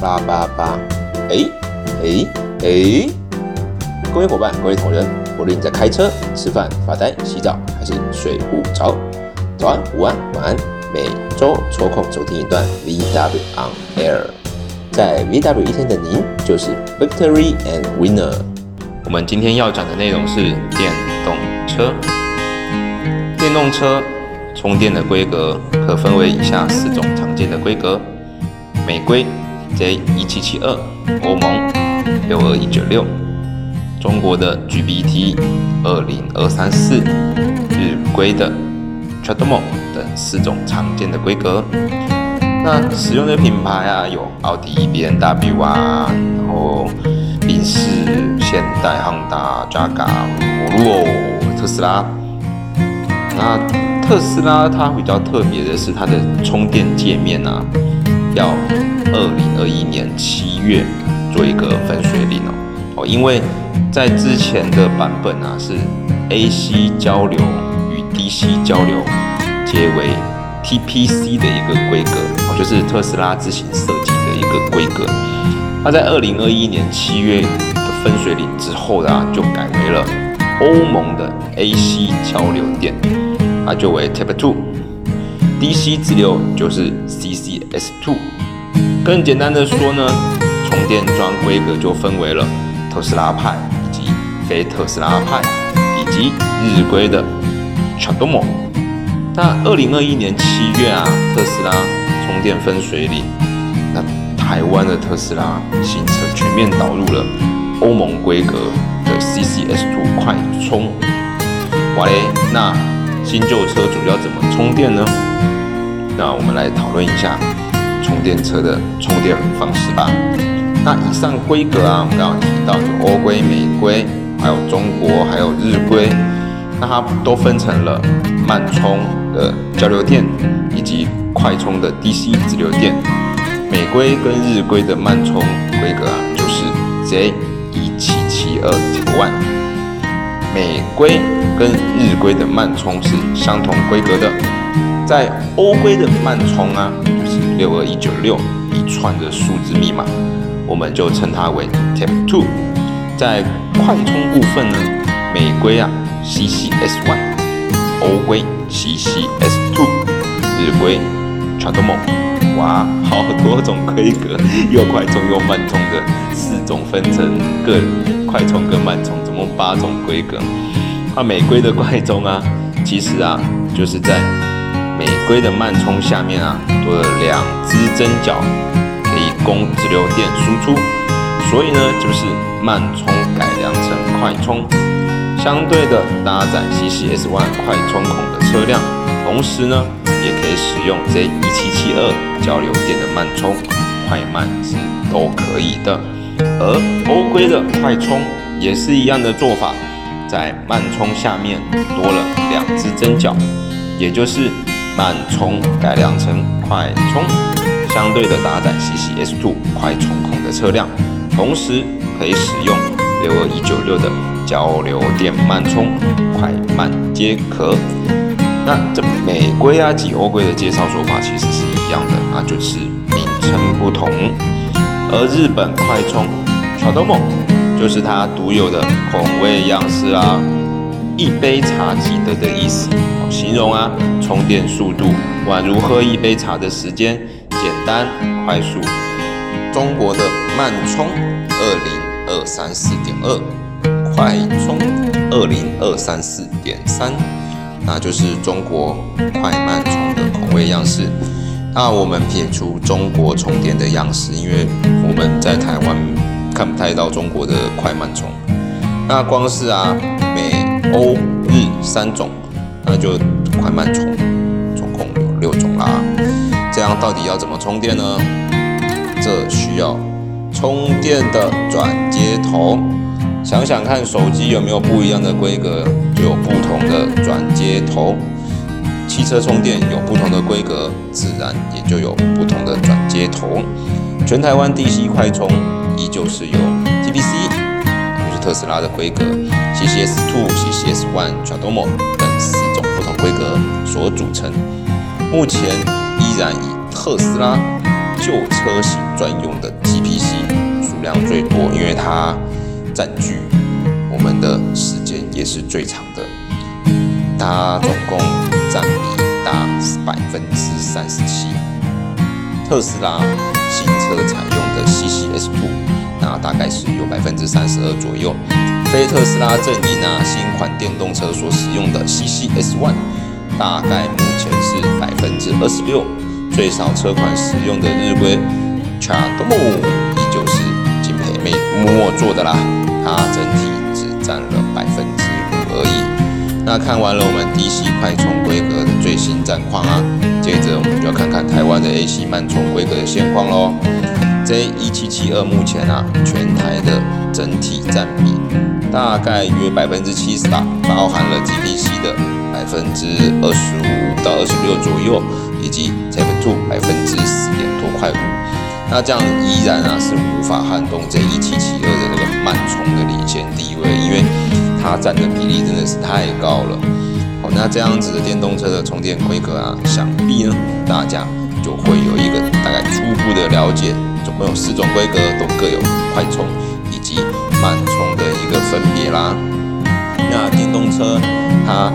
八八八。哎哎哎！各位伙伴，各位同仁，无论你在开车、吃饭、发呆、洗澡，还是睡不着，早安、午安、晚安，每周抽空收听一段 VW on Air，在 VW 一天的您就是 Victory and Winner。我们今天要讲的内容是电动车。电动车充电的规格可分为以下四种常见的规格：美规。J 一七七二，欧盟六二一九六，中国的 GBT 二零二三四，日规的 CHAdeMO 等四种常见的规格。那使用的品牌啊，有奥迪、B N W 啊，然后宾士、现代、汉达、Jaga、摩洛、特斯拉。那特斯拉它比较特别的是它的充电界面啊，要。二零二一年七月做一个分水岭哦哦，因为在之前的版本啊是 AC 交流与 DC 交流皆为 TPC 的一个规格哦，就是特斯拉自行设计的一个规格。那在二零二一年七月的分水岭之后啊，就改为了欧盟的 AC 交流电，那就为 Type Two DC 直流就是 CCS Two。更简单的说呢，充电桩规格就分为了特斯拉派以及非特斯拉派，以及日规的 CHAdeMO。那二零二一年七月啊，特斯拉充电分水岭，那台湾的特斯拉新车全面导入了欧盟规格的 CCS2 快充。哇嘞，那新旧车主要怎么充电呢？那我们来讨论一下。充电车的充电方式吧。那以上规格啊，我们刚刚提到有欧规、美规，还有中国，还有日规。那它都分成了慢充的交流电以及快充的 DC 直流电。美规跟日规的慢充规格啊，就是 Z 一七七二千万。美规跟日规的慢充是相同规格的。在欧规的慢充啊。六二一九六一串的数字密码，我们就称它为 Type Two。在快充部分呢，美规啊 CCS One，欧规 CCS Two，日规 CHAdeMO。哇，好多种规格，又快充又慢充的四种分成各快充跟慢充，总共八种规格。那美规的快充啊，其实啊就是在美规的慢充下面啊，多了两只针脚，可以供直流电输出，所以呢，就是慢充改良成快充。相对的，搭载 CCS One 快充孔的车辆，同时呢，也可以使用 Z 一七七二交流电的慢充，快慢是都可以的。而欧规的快充也是一样的做法，在慢充下面多了两只针脚，也就是。慢充改良成快充，相对的搭载 CCS2 快充孔的车辆，同时可以使用六二一九六的交流电慢充，快慢皆可。那这美规啊及欧规的介绍说法其实是一样的，那就是名称不同。而日本快充 CHAdeMO 就是它独有的孔位样式啊。一杯茶即得的意思，形容啊，充电速度宛如喝一杯茶的时间，简单快速。中国的慢充二零二三四点二，快充二零二三四点三，那就是中国快慢充的孔位样式。那我们撇除中国充电的样式，因为我们在台湾看不太到中国的快慢充。那光是啊，美欧日三种，那就快慢充，总共有六种啦。这样到底要怎么充电呢？这需要充电的转接头。想想看，手机有没有不一样的规格，就有不同的转接头。汽车充电有不同的规格，自然也就有不同的转接头。全台湾 DC 快充依旧是由 TPC 就是。特斯拉的规格，CCS Two、CCS One、t r a d o m o 等四种不同规格所组成。目前依然以特斯拉旧车型专用的 GPC 数量最多，因为它占据我们的时间也是最长的。它总共占比达百分之三十七。特斯拉新车采用的 CCS2，那大概是有百分之三十二左右。非特斯拉阵营啊，新款电动车所使用的 CCS1，大概目前是百分之二十六。最少车款使用的日规 c h a d m o 依旧是金培妹默做的啦，它整体只占了百分之五而已。那看完了我们 DC 快充规格的最新战况啊，接着我们就要看看台湾的 AC 慢充规格的现况喽。J1772 目前啊，全台的整体占比大概约百分之七十吧，包含了 GPC 的百分之二十五到二十六左右。以及 Type Two 百分之十点多块五，那这样依然啊是无法撼动这一七七二的那个慢充的领先地位，因为它占的比例真的是太高了。那这样子的电动车的充电规格啊，想必呢大家就会有一个大概初步的了解，总共有四种规格，都各有快充以及慢充的一个分别啦。那电动车它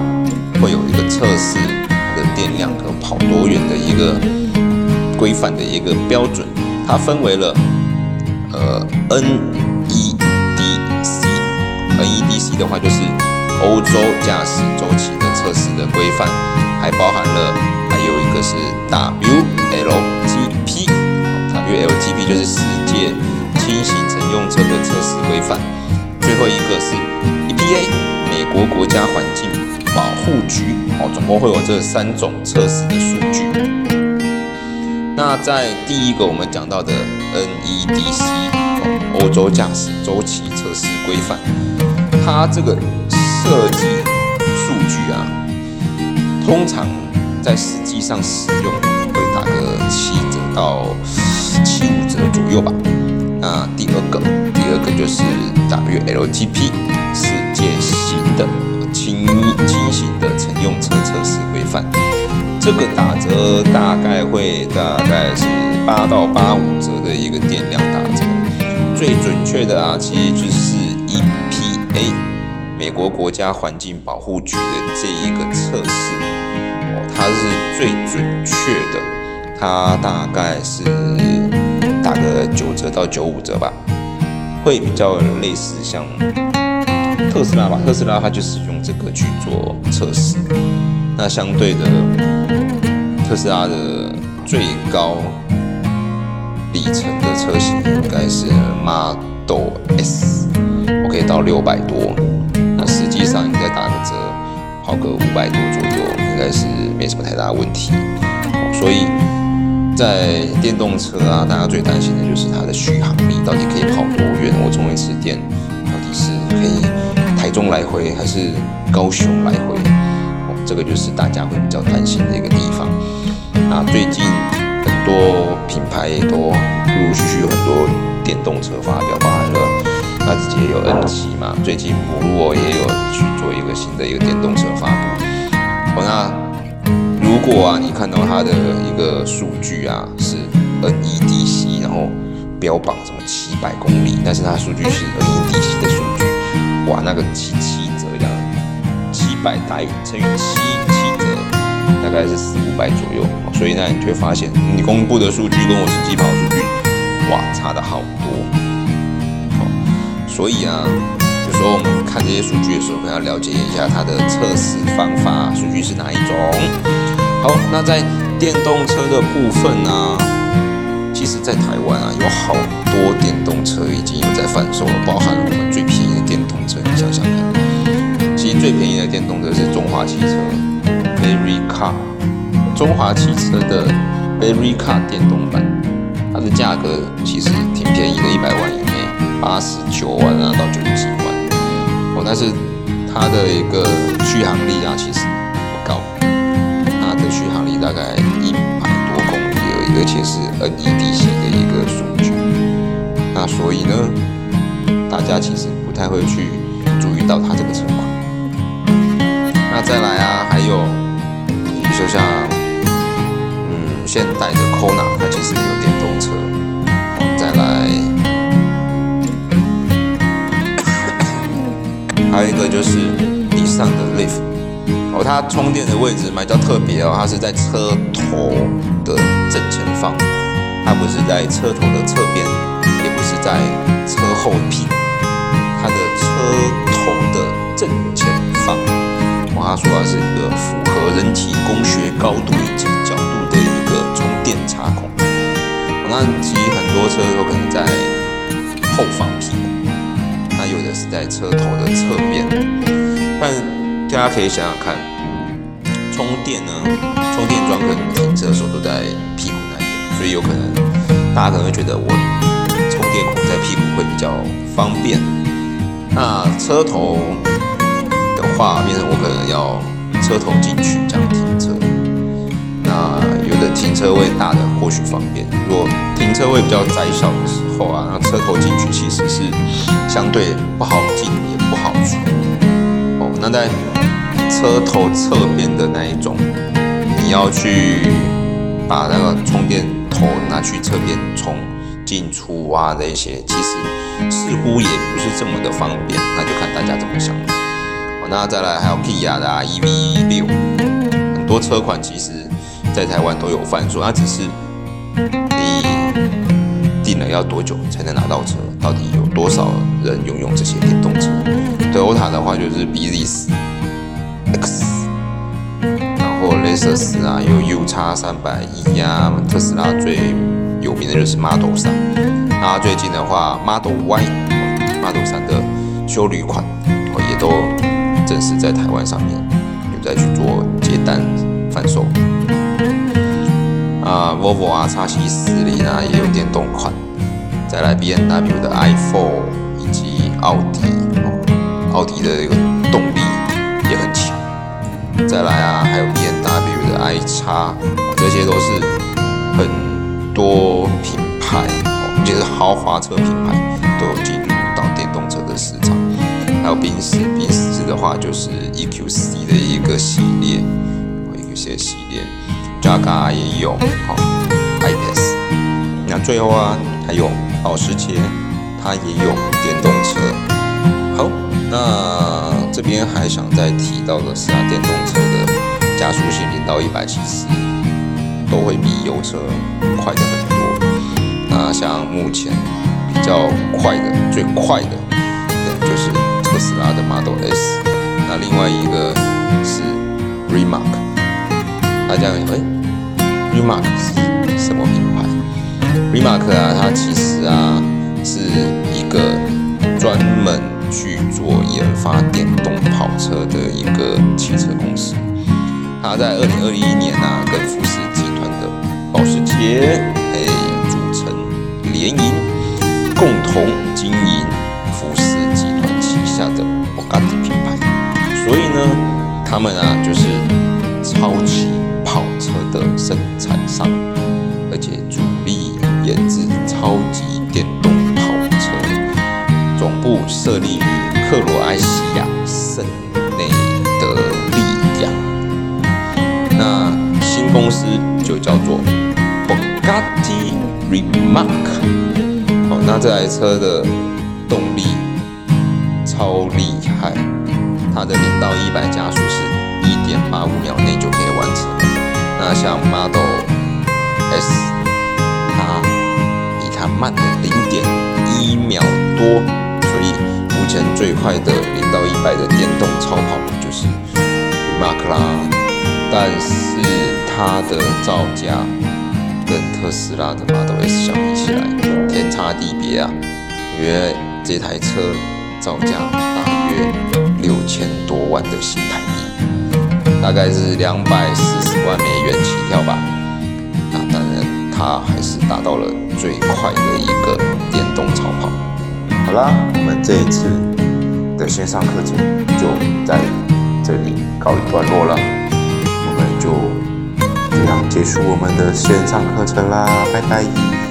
会有一个测试的。电量可跑多远的一个规范的一个标准，它分为了呃 NEDC，NEDC 的话就是欧洲驾驶周期的测试的规范，还包含了还有一个是 WLTP，WLTP 就是世界轻型乘用车的测试规范，最后一个是 EPA，美国国家环境。保护局哦，总共会有这三种测试的数据。那在第一个我们讲到的 NEDC 欧洲驾驶周期测试规范，它这个设计数据啊，通常在实际上使用会打个七折到七五折左右吧。那第二个，第二个就是 WLTP 世界型的。轻轻型的乘用车测试规范，这个打折大概会大概是八到八五折的一个电量打折。最准确的啊，其实就是 EPA 美国国家环境保护局的这一个测试，它是最准确的，它大概是打个九折到九五折吧，会比较类似像。特斯拉吧，特斯拉它就是用这个去做测试。那相对的，特斯拉的最高里程的车型应该是 Model S，OK 到六百多。实际上应该打个折，跑个五百多左右，应该是没什么太大问题。所以在电动车啊，大家最担心的就是它的续航力到底可以跑多远？我充一次电到底是可以。台中来回还是高雄来回？哦，这个就是大家会比较担心的一个地方。那最近很多品牌都陆陆续续有很多电动车发表，包含了那直接有 N 七嘛，最近摩洛也有去做一个新的一个电动车发布。哦，那如果啊你看到它的一个数据啊是 NEDC，然后标榜什么七百公里，但是它数据是 NEDC 的数据。哇，那个七七折呀，七百台乘以七七折，大概是四五百左右。所以呢，你就会发现你公布的数据跟我实际跑数据，哇，差的好多。所以啊，有时候我们看这些数据的时候，可能要了解一下它的测试方法，数据是哪一种。好，那在电动车的部分呢，其实在台湾啊，有好多电动车已经有在贩售了，包含了我们最便宜的电动车。你想想看，其实最便宜的电动车是中华汽车 Berry Car，中华汽车的 Berry Car 电动版，它的价格其实挺便宜的，一百万以，八十九万啊到九十几万。哦，但是它的一个续航力啊其实不高，它的续航力大概一百多公里而已，而且是 NEDC 的一个数据。那所以呢，大家其实不太会去。注意到它这个车款，那再来啊，还有，比如说像，嗯，现代的 Kona，它其实也有电动车。还有一个就是地上的 Leaf，哦，它充电的位置比较特别哦，它是在车头的正前方，它不是在车头的侧边，也不是在车后屁股，它的车头的正前方。他说它是一个符合人体工学高度以及角度的一个充电插孔。我那其实很多车都可能在在车头的侧边。但大家可以想想看，充电呢，充电桩可能停车的时候都在屁股那边，所以有可能大家可能会觉得我充电孔在屁股会比较方便。那车头的。话变成我可能要车头进去这样停车，的停车位大的或许方便，如果停车位比较窄小的时候啊，那车头进去其实是相对不好进也不好出哦。那在车头侧边的那一种，你要去把那个充电头拿去侧边充进出啊那些，其实似乎也不是这么的方便，那就看大家怎么想。那再来还有 Kia 的 EV 六，很多车款其实，在台湾都有贩售，那只是你定了要多久才能拿到车，到底有多少人拥有这些电动车？Toyota 的话就是 b z s X，然后雷瑟斯啊，有 U 叉三百一呀，特斯拉最有名的就是 Model 三，那最近的话 Model Y，Model 三的修旅款，也都。正式在台湾上面有在去做接单贩售啊，Volvo 啊叉七四零啊也有电动款，再来 B N W 的 i4 以及奥迪，奥迪的一个动力也很强，再来啊还有 B N W 的 i 叉，这些都是很多品牌哦，就是豪华车品牌都有进入到电动车的市场。还有宾士，宾士的话就是 EQC 的一个系列，EQC 系列，Jaguar 也有，好，iPace。那最后啊，还有保时捷，它也有电动车。好，那这边还想再提到的是啊，电动车的加速性零到一百七十都会比油车快的很多。那像目前比较快的，最快的，就是。特斯拉的 Model S，那另外一个是 Remark，大家哎，Remark 是什么品牌？Remark 啊，它其实啊是一个专门去做研发电动跑车的一个汽车公司。它在二零二一年啊，跟福斯集团的保时捷哎组成联营，共同经营富士集团旗。下的博加迪品牌，所以呢，他们啊就是超级的生产商，而且主力研制超级电动跑车，总部设立于克罗埃西亚圣内德利亚。那新公司就叫做博加迪 Remark。好，那这台车的动力。超厉害！它的零到一百加速是一点八五秒内就。那像 Model S，它比它慢了零点一秒多，所以目前最快的零到一百的电动超跑就是 Remark 啦。但是它的造价跟特斯拉的 Model S 相比起来，天差地别啊！因为这台车。造价大约六千多万的新台币，大概是两百四十万美元起跳吧。那当然，它还是达到了最快的一个电动超跑。好啦，我们这一次的线上课程就在这里告一段落了，我们就这样结束我们的线上课程啦，拜拜。